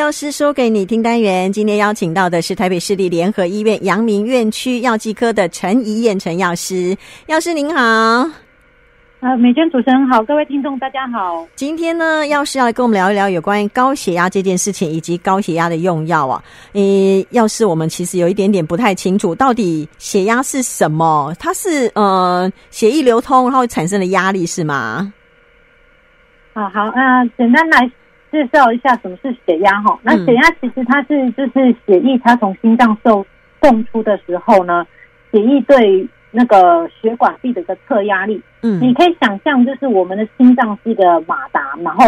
药师说给你听单元，今天邀请到的是台北市立联合医院阳明院区药剂科的陈怡燕陈药师。药师您好，呃，美娟主持人好，各位听众大家好。今天呢，药师要来跟我们聊一聊有关于高血压这件事情，以及高血压的用药啊。诶，药师，我们其实有一点点不太清楚，到底血压是什么？它是呃血液流通然后产生的压力是吗？好好，呃，简单来。介绍一下什么是血压哈？那血压其实它是就是血液它从心脏受送出的时候呢，血液对那个血管壁的一个测压力。嗯，你可以想象就是我们的心脏是一个马达，然后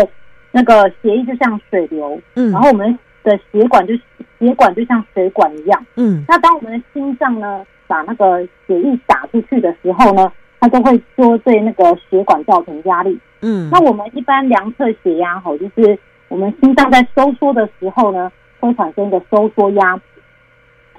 那个血液就像水流，嗯，然后我们的血管就血管就像水管一样，嗯，那当我们的心脏呢把那个血液打出去的时候呢，它都会说对那个血管造成压力。嗯，那我们一般量测血压哈，就是。我们心脏在收缩的时候呢，会产生一个收缩压；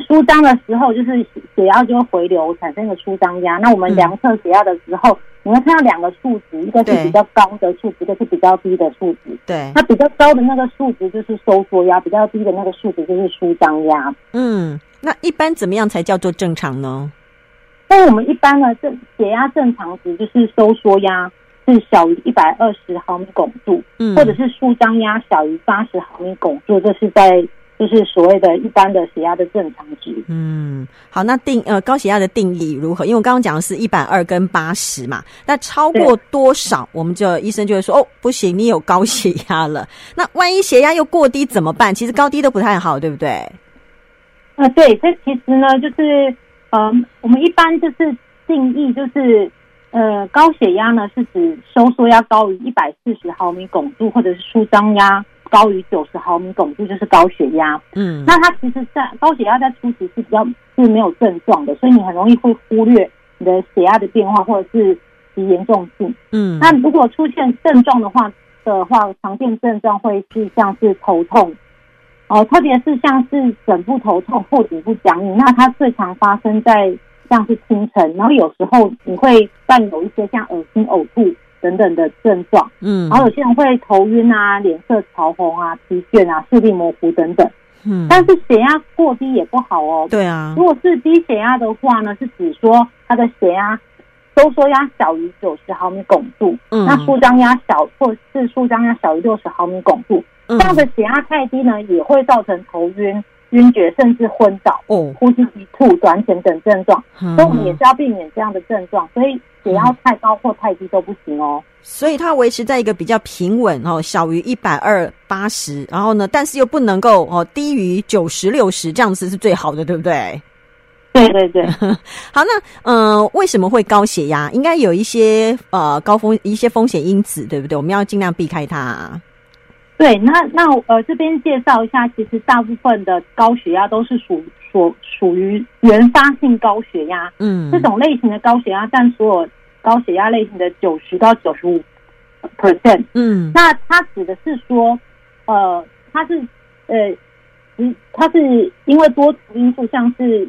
舒张的时候，就是血压就会回流，产生一个舒张压。那我们量测血压的时候，你会看到两个数值，一个是比较高的数值，一个是比较低的数值。对，那比较高的那个数值就是收缩压，比较低的那个数值就是舒张压。嗯，那一般怎么样才叫做正常呢？那我们一般呢，正血压正常值就是收缩压。是小于一百二十毫米汞柱，嗯，或者是舒张压小于八十毫米汞柱，这是在就是所谓的一般的血压的正常值。嗯，好，那定呃高血压的定义如何？因为我刚刚讲的是一百二跟八十嘛，那超过多少，我们就医生就会说哦，不行，你有高血压了。那万一血压又过低怎么办？其实高低都不太好，对不对？啊、呃，对，这其实呢，就是嗯、呃，我们一般就是定义就是。呃，高血压呢是指收缩压高于一百四十毫米汞柱，或者是舒张压高于九十毫米汞柱，就是高血压。嗯，那它其实在高血压在初期是比较是没有症状的，所以你很容易会忽略你的血压的变化或者是其严重性。嗯，那如果出现症状的话的话，常见症状会是像是头痛，哦，特别是像是枕部头痛或颈部僵硬，那它最常发生在。像是清晨，然后有时候你会伴有一些像恶心、呕吐等等的症状，嗯，然后有些人会头晕啊、脸色潮红啊、疲倦啊、视力模糊等等，嗯，但是血压过低也不好哦，对啊，如果是低血压的话呢，是指说他的血压收缩压小于九十毫米汞柱，嗯，那舒张压小或是舒张压小于六十毫米汞柱，这样的血压太低呢，也会造成头晕。晕厥甚至昏倒，哦，呼吸急促、短浅等症状，嗯，所以我们也是要避免这样的症状。所以血压太高或太低都不行哦。所以它维持在一个比较平稳哦，小于一百二八十，然后呢，但是又不能够哦低于九十六十，这样子是最好的，对不对？对对对。好，那嗯、呃，为什么会高血压？应该有一些呃高风一些风险因子，对不对？我们要尽量避开它。对，那那呃，这边介绍一下，其实大部分的高血压都是属属属于原发性高血压，嗯，这种类型的高血压占所有高血压类型的九十到九十五 percent，嗯，那它指的是说，呃，它是呃，它是因为多重因素，像是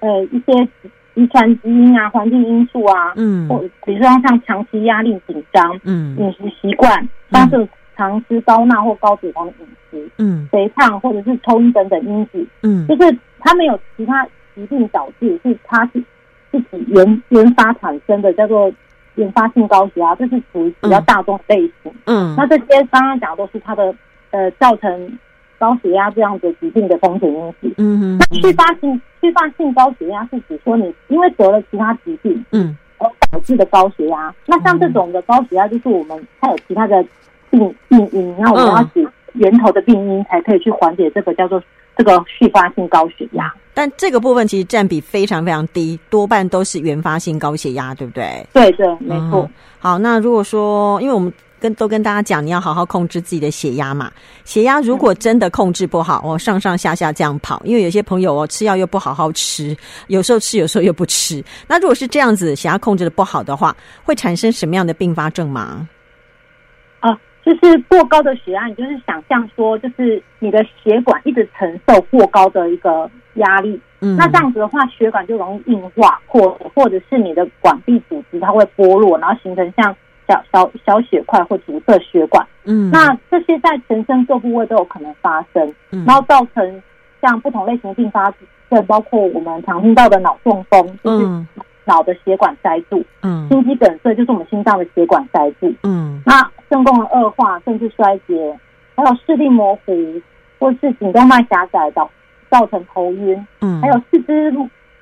呃一些遗传基因啊、环境因素啊，嗯，或比如说像长期压力紧张，嗯，饮食习惯，但是。常吃高钠或高脂肪的饮食，嗯，肥胖或者是抽烟等等因子，嗯，就是他没有其他疾病导致，是他是自己原原发产生的，叫做原发性高血压，这是属于比较大众类型，嗯，那这些刚刚讲的都是他的呃造成高血压这样子疾病的风险因子，嗯嗯，那去发性去发性高血压是指说你因为得了其他疾病，嗯，而导致的高血压，那像这种的高血压就是我们还有其他的。病病因，然后我们要解源头的病因，才可以去缓解这个叫做这个续发性高血压。但这个部分其实占比非常非常低，多半都是原发性高血压，对不对？对对，没错。嗯。好，那如果说，因为我们跟都跟大家讲，你要好好控制自己的血压嘛。血压如果真的控制不好，哦，上上下下这样跑，因为有些朋友哦，吃药又不好好吃，有时候吃，有时候又不吃。那如果是这样子，血压控制的不好的话，会产生什么样的并发症吗？就是过高的血压，你就是想象说，就是你的血管一直承受过高的一个压力，嗯，那这样子的话，血管就容易硬化，或或者是你的管壁组织它会剥落，然后形成像小小小血块或阻塞血管。嗯，那这些在全身各部位都有可能发生，嗯，然后造成像不同类型的并发症，包括我们常听到的脑中风，就是脑的血管塞住，嗯，心肌梗塞就是我们心脏的血管塞住，嗯，那肾功能恶化甚至衰竭，还有视力模糊或是颈动脉狭窄导造成头晕，嗯，还有四肢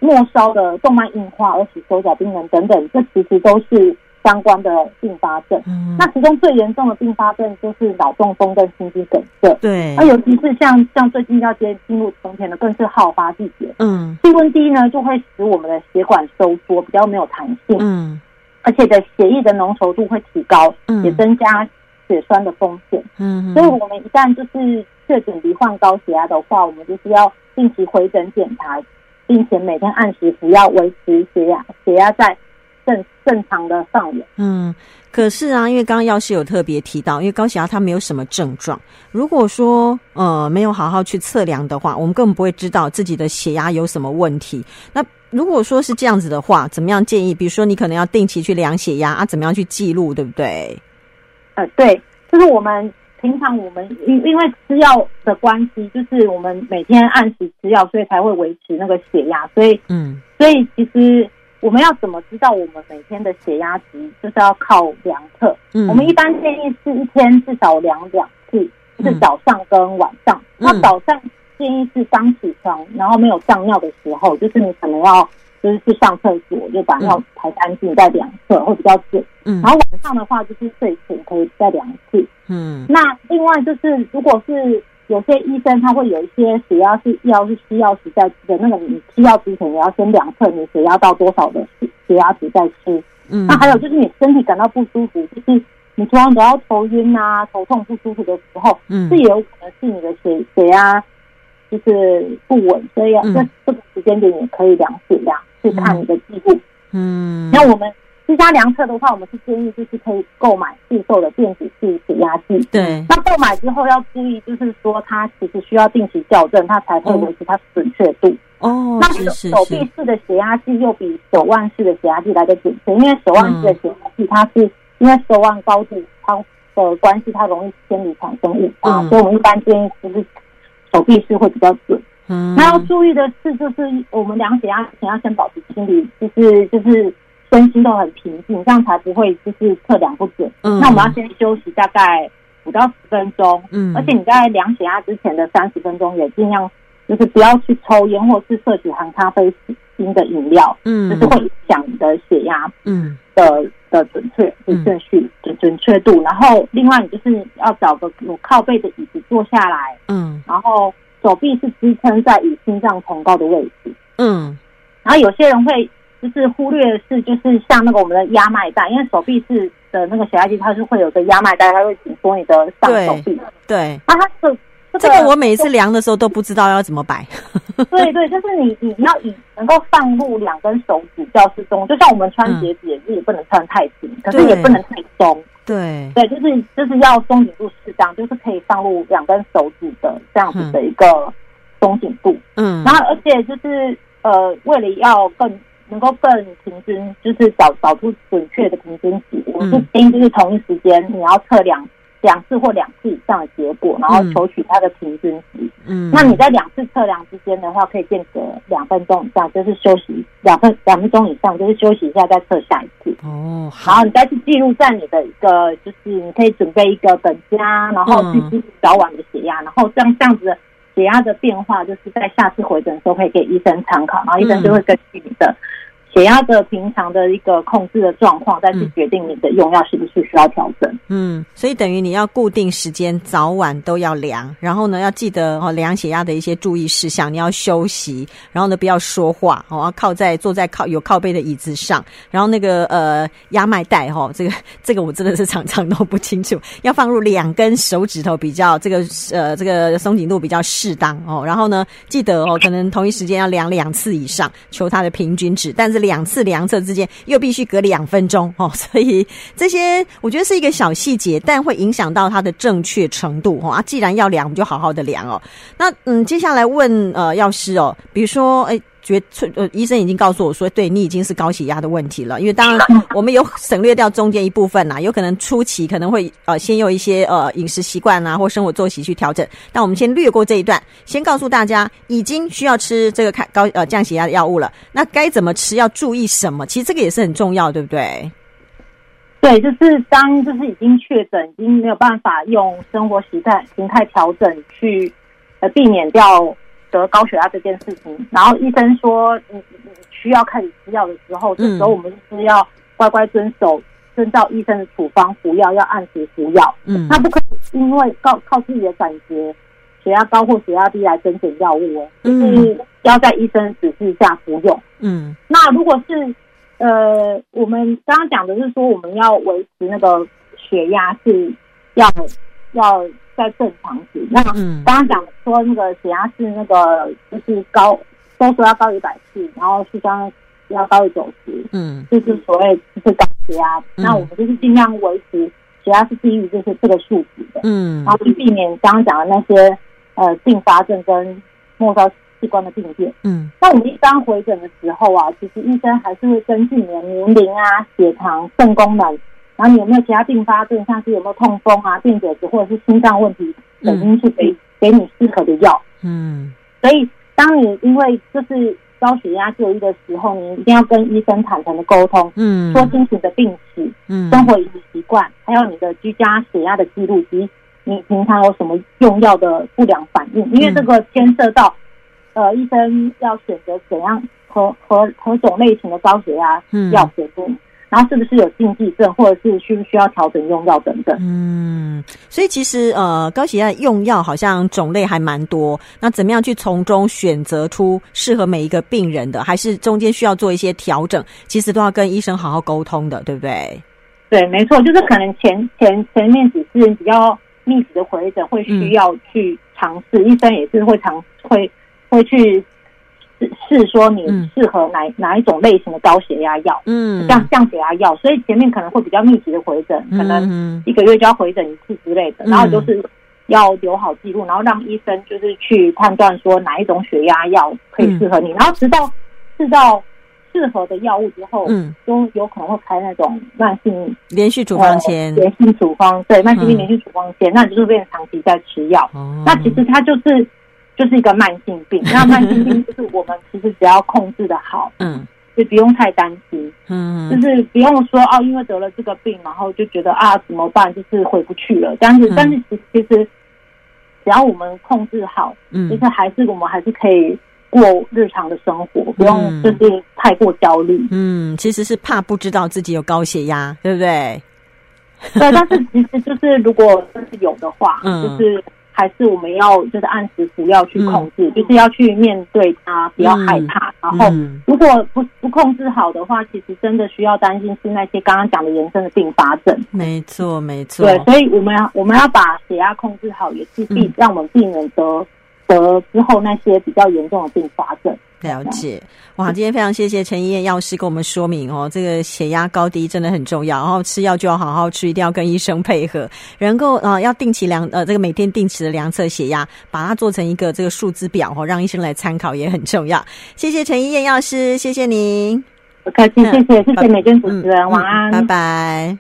末梢的动脉硬化而且手脚冰冷等等，这其实都是。相关的并发症，嗯，那其中最严重的并发症就是脑中风跟心肌梗塞。对，那尤其是像像最近要接进入冬天的，更是好发季节。嗯，气温低呢，就会使我们的血管收缩，比较没有弹性。嗯，而且的血液的浓稠度会提高，嗯，也增加血栓的风险。嗯，所以我们一旦就是确诊罹患高血压的话，我们就是要定期回诊检查，并且每天按时服药，维持血压血压在。正正常的上缘，嗯，可是啊，因为刚刚药师有特别提到，因为高血压它没有什么症状，如果说呃没有好好去测量的话，我们根本不会知道自己的血压有什么问题。那如果说是这样子的话，怎么样建议？比如说你可能要定期去量血压啊，怎么样去记录，对不对？呃，对，就是我们平常我们因因为吃药的关系，就是我们每天按时吃药，所以才会维持那个血压，所以嗯，所以其实。我们要怎么知道我们每天的血压值？就是要靠量测。嗯，我们一般建议是一天至少量两次，就是早上跟晚上。嗯，那早上建议是刚起床，然后没有上尿的时候，就是你可能要就是去上厕所，就把尿排干净再量测，会比较准。嗯，然后晚上的话就是睡前可以再量一次。嗯，那另外就是如果是。有些医生他会有一些血压是药是需要时在吃的，那个你吃药之前也要先量测你血压到多少的血压值再吃。嗯，那还有就是你身体感到不舒服，就是你突然得到头晕啊、头痛不舒服的时候，嗯，这也有可能是你的血血压就是不稳，所以啊，在这个时间点也可以量血压，去看你的记录。嗯，那我们。居家量测的话，我们是建议就是可以购买市售的电子式血压计。对，那购买之后要注意，就是说它其实需要定期校正，它才会维持它的准确度。哦，那手臂式的血压计又比手腕式的血压计来的准确，因为手腕式的血压计它是因为手腕高度它的关系，它容易偏离产生误差，嗯，所以我们一般建议就是手臂式会比较准。嗯，那要注意的是，就是我们量血压前要先保持心理，就是就是。身心都很平静，这样才不会就是测量不准。嗯，那我们要先休息大概五到十分钟。嗯，而且你在量血压之前的三十分钟也尽量就是不要去抽烟或是摄取含咖啡因的饮料。嗯，就是会影响你的血压。嗯，的的准确的顺序的准确度。然后另外你就是要找个有靠背的椅子坐下来。嗯，然后手臂是支撑在与心脏同高的位置。嗯，然后有些人会。就是忽略的是，就是像那个我们的压脉带，因为手臂是的那个血压计，它是会有个压脉带，它会紧缩你的上手臂。对，那、啊、它是、这个、这个我每一次量的时候都不知道要怎么摆。对对，就是你你要以能够放入两根手指较适中，就像我们穿鞋子也是也不能穿太紧，可是也不能太松。对对，就是就是要松紧度适当，就是可以放入两根手指的这样子的一个松紧度。嗯，然后而且就是呃，为了要更。能够更平均，就是找找出准确的平均值。我们是建议就是同一时间你要测量两次或两次以上的结果，然后求取它的平均值。嗯，那你在两次测量之间的话，可以间隔两分钟以上，就是休息两分两分钟以上，就是休息一下再测下一次。哦，好，然后你再去记录在你的一个，就是你可以准备一个本子啊，然后去记录早晚的血压，然后这样这样子的血压的变化，就是在下次回诊的时候可以给医生参考，然后医生就会根据你的。血压的平常的一个控制的状况，再去决定你的用药是不是需要调整。嗯，所以等于你要固定时间，早晚都要量，然后呢，要记得哦，量血压的一些注意事项。你要休息，然后呢，不要说话，哦，要靠在坐在靠有靠背的椅子上，然后那个呃压脉带哈，这个这个我真的是常常都不清楚，要放入两根手指头比较这个呃这个松紧度比较适当哦。然后呢，记得哦，可能同一时间要量两次以上，求它的平均值，但是。两次量测之间又必须隔两分钟 哦，所以这些我觉得是一个小细节，但会影响到它的正确程度哦。啊，既然要量，我们就好好的量哦。那嗯，接下来问呃药师哦，比如说哎，觉呃，医生已经告诉我说，对你已经是高血压的问题了。因为当然我们有省略掉中间一部分呐，有可能初期可能会呃先用一些呃饮食习惯啊或生活作息去调整。但我们先略过这一段，先告诉大家已经需要吃这个看高呃降血压的药物了。那该怎么吃？要注意什么？其实这个也是很重要，对不对？对，就是当就是已经确诊，已经没有办法用生活习惯形态调整去呃避免掉。得高血压这件事情，然后医生说你你需要开始吃药的时候，这时候我们是要乖乖遵守，遵照医生的处方服药，要按时服药。嗯，他不可以因为靠靠自己的感觉，血压高或血压低来增减药物哦，就是要在医生指示下服用。嗯，那如果是呃，我们刚刚讲的是说，我们要维持那个血压是要要。在正常值，那刚刚讲说那个血压是那个就是高，都说要高于百四，然后是刚刚要高于九十，嗯，就是所谓就是高血压，嗯、那我们就是尽量维持血压是低于就是这个数值的，嗯，然后去避免刚刚讲的那些呃并发症跟末梢器官的病变，嗯，那我们一般回诊的时候啊，其实医生还是会根据你的年龄啊、血糖、肾功能。然后你有没有其他并发症，像是有没有痛风啊、电解质或者是心脏问题等因素，给给你适合的药。嗯，所以当你因为就是高血压就医的时候，你一定要跟医生坦诚的沟通，嗯，说清楚你的病史、嗯，生活饮食习惯，还有你的居家血压的记录及你平常有什么用药的不良反应，因为这个牵涉到呃医生要选择怎样何何何种类型的高血压药给你。然后是不是有禁忌症，或者是需不需要调整用药等等？嗯，所以其实呃，高血压用药好像种类还蛮多。那怎么样去从中选择出适合每一个病人的，还是中间需要做一些调整？其实都要跟医生好好沟通的，对不对？对，没错，就是可能前前前面几次比较密集的回诊会需要去尝试，嗯、医生也是会尝会会去。是说你适合哪、嗯、哪一种类型的高血压药，嗯，像降血压药，所以前面可能会比较密集的回诊，可能一个月就要回诊一次之类的，嗯、然后就是要留好记录，然后让医生就是去判断说哪一种血压药可以适合你，嗯、然后直到试到适合的药物之后，嗯，都有可能会开那种慢性连续处方签，连续处方，对，慢性病连续处方签，嗯、那你就是变成长期在吃药，哦、那其实它就是。就是一个慢性病，那慢性病就是我们其实只要控制的好，嗯，就不用太担心，嗯，就是不用说哦，因为得了这个病，然后就觉得啊怎么办，就是回不去了。但是，嗯、但是其其实只要我们控制好，嗯，就是还是我们还是可以过日常的生活，不用就是太过焦虑。嗯，其实是怕不知道自己有高血压，对不对？对，但是其实就是如果真是有的话，嗯，就是。还是我们要就是按时服药去控制，嗯、就是要去面对它，不要害怕。嗯、然后，如果不不控制好的话，其实真的需要担心是那些刚刚讲的延伸的并发症。没错，没错。对，所以我们要我们要把血压控制好，也是避、嗯、让我们避免得得之后那些比较严重的并发症。了解，哇！今天非常谢谢陈医院药师跟我们说明哦，这个血压高低真的很重要，然后吃药就要好好吃，一定要跟医生配合，能够呃要定期量呃这个每天定期的量测血压，把它做成一个这个数字表哦，让医生来参考也很重要。谢谢陈医院药师，谢谢您，不客气，谢谢谢谢美娟主持人，嗯、晚安，拜拜。